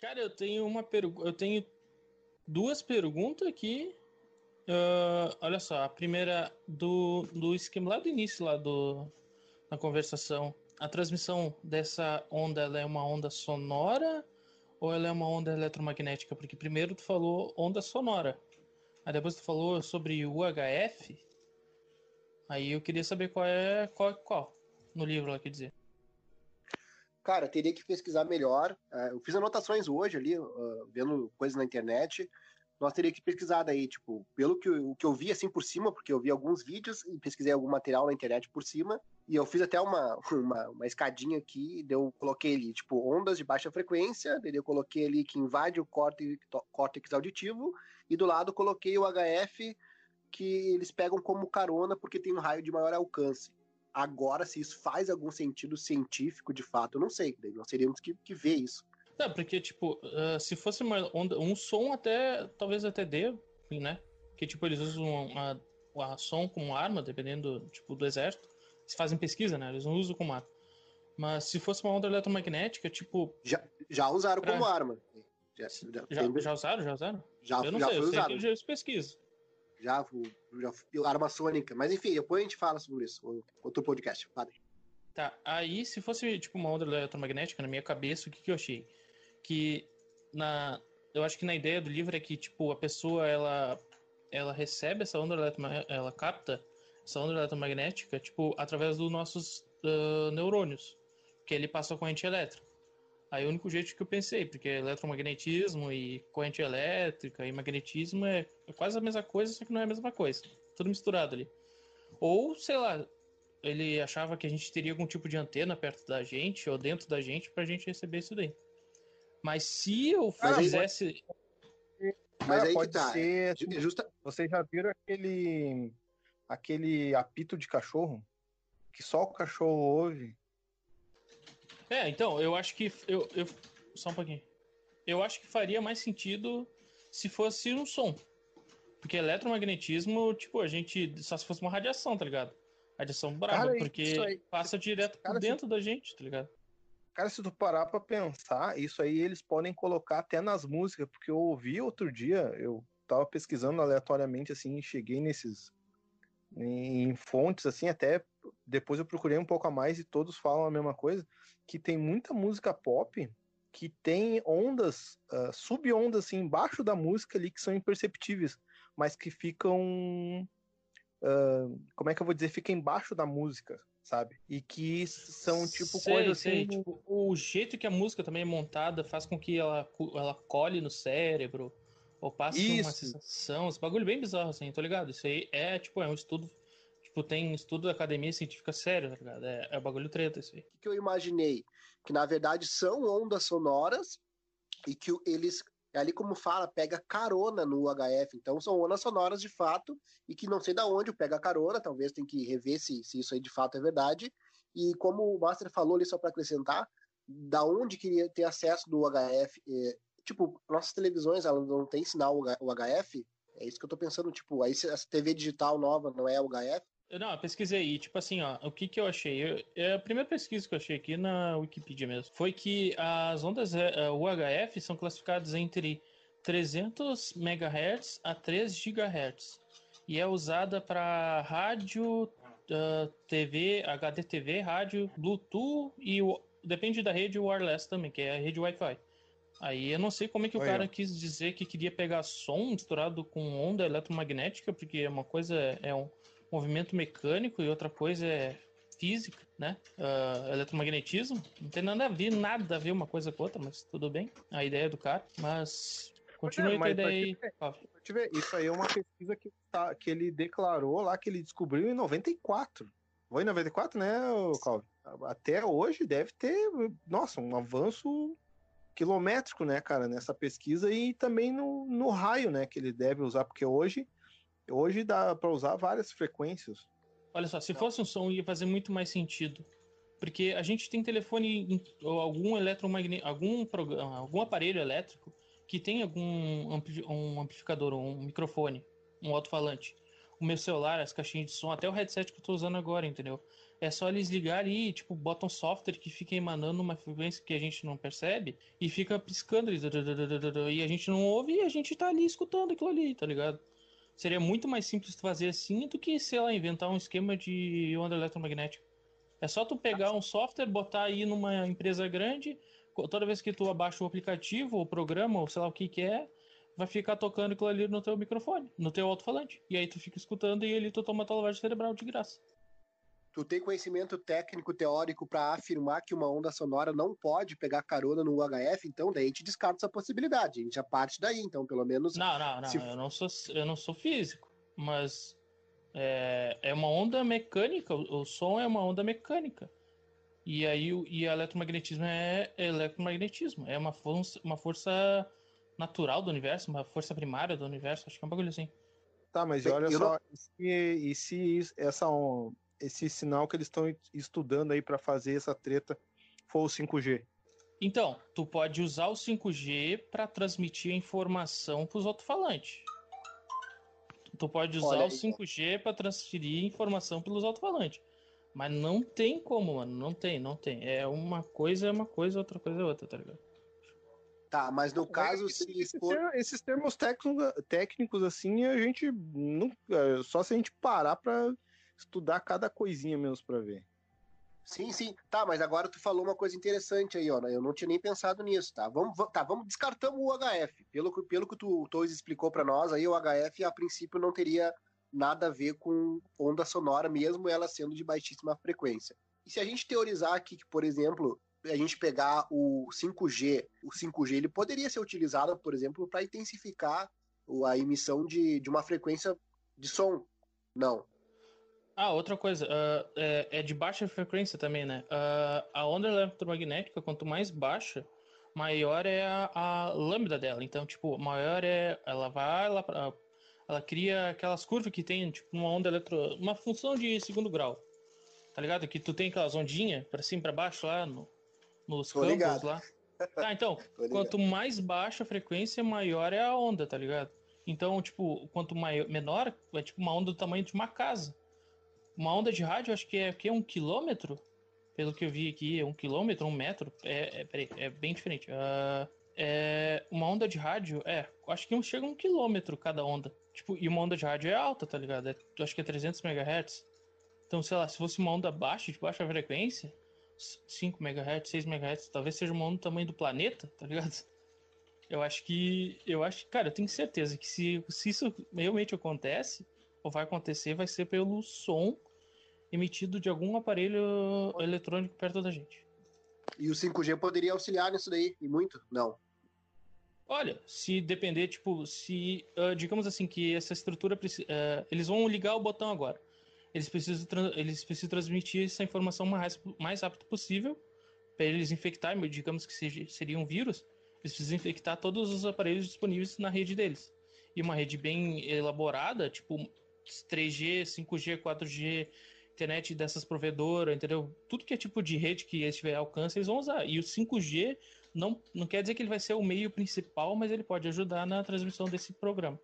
Cara, eu tenho uma pergunta. Eu tenho duas perguntas aqui. Uh, olha só, a primeira do, do esquema lá do início lá do, na conversação. A transmissão dessa onda é uma onda sonora ou ela é uma onda eletromagnética? Porque primeiro tu falou onda sonora. Aí depois tu falou sobre UHF. Aí eu queria saber qual é qual, qual no livro lá quer dizer. Cara, teria que pesquisar melhor. É, eu fiz anotações hoje ali, vendo coisas na internet. Nós teria que pesquisar daí, tipo, pelo que eu, que eu vi assim por cima, porque eu vi alguns vídeos e pesquisei algum material na internet por cima. E eu fiz até uma, uma, uma escadinha aqui, eu coloquei ali, tipo, ondas de baixa frequência, daí eu coloquei ali que invade o córtex, córtex auditivo, e do lado coloquei o HF, que eles pegam como carona porque tem um raio de maior alcance. Agora, se isso faz algum sentido científico, de fato, eu não sei, nós teríamos que, que ver isso. Não, porque, tipo, uh, se fosse uma onda, um som até, talvez até dê, né? Que, tipo, eles usam a, a som como arma, dependendo, tipo, do exército se fazem pesquisa, né? Eles não usam como arma. Mas se fosse uma onda eletromagnética, tipo. Já, já usaram pra... como arma. Já, já, já, já, usaram? Já usaram? Já, eu não já sei, eu sei que eles pesquisam. Já, já, arma sônica. Mas enfim, depois a gente fala sobre isso. Outro podcast. Padre. Tá, aí se fosse tipo uma onda eletromagnética, na minha cabeça, o que, que eu achei? Que na. Eu acho que na ideia do livro é que, tipo, a pessoa ela, ela recebe essa onda eletromagnética, ela capta essa onda eletromagnética, tipo, através dos nossos uh, neurônios, que ele passa a corrente elétrica. Aí o único jeito que eu pensei, porque eletromagnetismo e corrente elétrica e magnetismo é, é quase a mesma coisa, só que não é a mesma coisa. Tudo misturado ali. Ou, sei lá, ele achava que a gente teria algum tipo de antena perto da gente ou dentro da gente pra gente receber isso daí. Mas se eu fizesse. Mas aí pode tá. ser. Justa... Vocês já viram aquele aquele apito de cachorro que só o cachorro ouve. É, então, eu acho que. Eu, eu, só um pouquinho. Eu acho que faria mais sentido se fosse um som. Porque eletromagnetismo, tipo, a gente. Só se fosse uma radiação, tá ligado? Radiação brava, cara, porque passa direto cara, por dentro se, da gente, tá ligado? Cara, se tu parar pra pensar, isso aí eles podem colocar até nas músicas, porque eu ouvi outro dia, eu tava pesquisando aleatoriamente assim, e cheguei nesses em fontes assim, até depois eu procurei um pouco a mais e todos falam a mesma coisa, que tem muita música pop que tem ondas, uh, sub-ondas assim, embaixo da música ali que são imperceptíveis, mas que ficam uh, como é que eu vou dizer, fica embaixo da música, sabe? E que são tipo sei, coisas assim, tipo, o jeito que a música também é montada faz com que ela ela colhe no cérebro ou passa Isso. uma sensação, esse bagulho bem bizarro, assim, tô ligado? Isso aí é, tipo, é um estudo, tipo, tem estudo da academia científica sério, tá ligado? É, é bagulho treta isso aí. O que eu imaginei? Que na verdade são ondas sonoras e que eles, ali como fala, pega carona no UHF, então são ondas sonoras de fato e que não sei da onde pega carona, talvez tem que rever se, se isso aí de fato é verdade. E como o Master falou ali, só para acrescentar, da onde queria ter acesso do UHF, eh, tipo, nossas televisões, elas não tem sinal UHF, é isso que eu tô pensando, tipo, aí essa TV digital nova não é UHF? Não, eu pesquisei e, tipo assim, ó, o que que eu achei? Eu, é a primeira pesquisa que eu achei aqui na Wikipedia mesmo foi que as ondas uh, UHF são classificadas entre 300 MHz a 3 GHz e é usada para rádio, uh, TV, HDTV, rádio, Bluetooth e o, depende da rede wireless também, que é a rede Wi-Fi. Aí eu não sei como é que o cara quis dizer que queria pegar som misturado com onda eletromagnética, porque uma coisa é um movimento mecânico e outra coisa é física, né? Uh, eletromagnetismo. Não tem nada a ver, nada a ver uma coisa com outra, mas tudo bem. A ideia do cara. Mas continue é, com a ideia aí. isso aí é uma pesquisa que, tá, que ele declarou lá, que ele descobriu em 94. Foi em 94, né, Calvin? Até hoje deve ter, nossa, um avanço quilométrico, né, cara, nessa pesquisa e também no, no raio, né, que ele deve usar, porque hoje, hoje dá para usar várias frequências. Olha só, se fosse um som ia fazer muito mais sentido. Porque a gente tem telefone ou algum eletromagnético, algum programa, algum aparelho elétrico que tem algum ampli um amplificador, um microfone, um alto-falante. O meu celular, as caixinhas de som, até o headset que eu tô usando agora, entendeu? é só eles ligarem e, tipo, botam um software que fica emanando uma frequência que a gente não percebe e fica piscando e a gente não ouve e a gente tá ali escutando aquilo ali, tá ligado? Seria muito mais simples fazer assim do que, sei lá, inventar um esquema de onda eletromagnética. É só tu pegar um software, botar aí numa empresa grande, toda vez que tu abaixa o aplicativo, o programa, ou sei lá o que que é, vai ficar tocando aquilo ali no teu microfone, no teu alto-falante. E aí tu fica escutando e ele tu toma tua lavagem cerebral de graça. Tu tem conhecimento técnico, teórico para afirmar que uma onda sonora não pode pegar carona no UHF, então daí a gente descarta essa possibilidade. A gente já parte daí, então, pelo menos. Não, não, não. Se... Eu, não sou, eu não sou físico, mas é, é uma onda mecânica, o, o som é uma onda mecânica. E aí e eletromagnetismo é eletromagnetismo, é uma força, uma força natural do universo, uma força primária do universo, acho que é um bagulho assim. Tá, mas Bem, olha só, não... e, se, e se essa, esse sinal que eles estão estudando aí para fazer essa treta for o 5G? Então, tu pode usar o 5G para transmitir a informação para os alto-falantes. Tu pode usar o 5G para transferir informação pelos alto-falantes. Mas não tem como, mano. Não tem, não tem. É uma coisa é uma coisa, outra coisa é outra, tá ligado? Tá, mas no caso, se for... Esses termos técnicos, técnicos, assim, a gente não. Só se a gente parar pra estudar cada coisinha menos pra ver. Sim, sim. Tá, mas agora tu falou uma coisa interessante aí, ó. Eu não tinha nem pensado nisso, tá? Vamos, tá, vamos descartamos o HF. Pelo, pelo que tu, o Torres explicou para nós, aí o HF a princípio não teria nada a ver com onda sonora, mesmo ela sendo de baixíssima frequência. E se a gente teorizar aqui que, por exemplo, a gente pegar o 5G, o 5G ele poderia ser utilizado, por exemplo, para intensificar a emissão de, de uma frequência de som. Não. Ah, outra coisa, uh, é, é, de baixa frequência também, né? Uh, a onda eletromagnética, quanto mais baixa, maior é a, a lambda dela. Então, tipo, maior é. Ela vai, ela, ela cria aquelas curvas que tem, tipo, uma onda eletro. Uma função de segundo grau. Tá ligado? Que tu tem aquelas ondinhas pra cima e pra baixo lá no, nos Tô campos ligado. lá. Tá, então, quanto mais baixa a frequência, maior é a onda, tá ligado? Então, tipo, quanto maior, menor, é tipo uma onda do tamanho de uma casa. Uma onda de rádio, acho que é, que é um quilômetro, pelo que eu vi aqui, é um quilômetro, um metro, é, é, peraí, é bem diferente. Uh, é, uma onda de rádio, é, acho que chega a um quilômetro cada onda. Tipo, e uma onda de rádio é alta, tá ligado? É, acho que é 300 MHz. Então, sei lá, se fosse uma onda baixa, de baixa frequência, 5 MHz, 6 MHz, talvez seja uma onda do tamanho do planeta, tá ligado? Eu acho que. Eu acho cara, eu tenho certeza que se, se isso realmente acontece, ou vai acontecer, vai ser pelo som emitido de algum aparelho eletrônico perto da gente. E o 5G poderia auxiliar nisso daí, e muito? Não. Olha, se depender, tipo, se, uh, digamos assim, que essa estrutura, uh, eles vão ligar o botão agora eles precisam, eles precisam transmitir essa informação o mais, mais rápido possível para eles infectar, digamos que seja, seria um vírus, eles precisam infectar todos os aparelhos disponíveis na rede deles. E uma rede bem elaborada, tipo 3G, 5G, 4G, internet dessas provedoras, entendeu? Tudo que é tipo de rede que eles tiver alcance, eles vão usar. E o 5G não, não quer dizer que ele vai ser o meio principal, mas ele pode ajudar na transmissão desse programa.